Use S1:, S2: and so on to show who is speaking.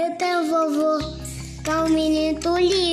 S1: Eu tenho vovô, que é um menino lindo.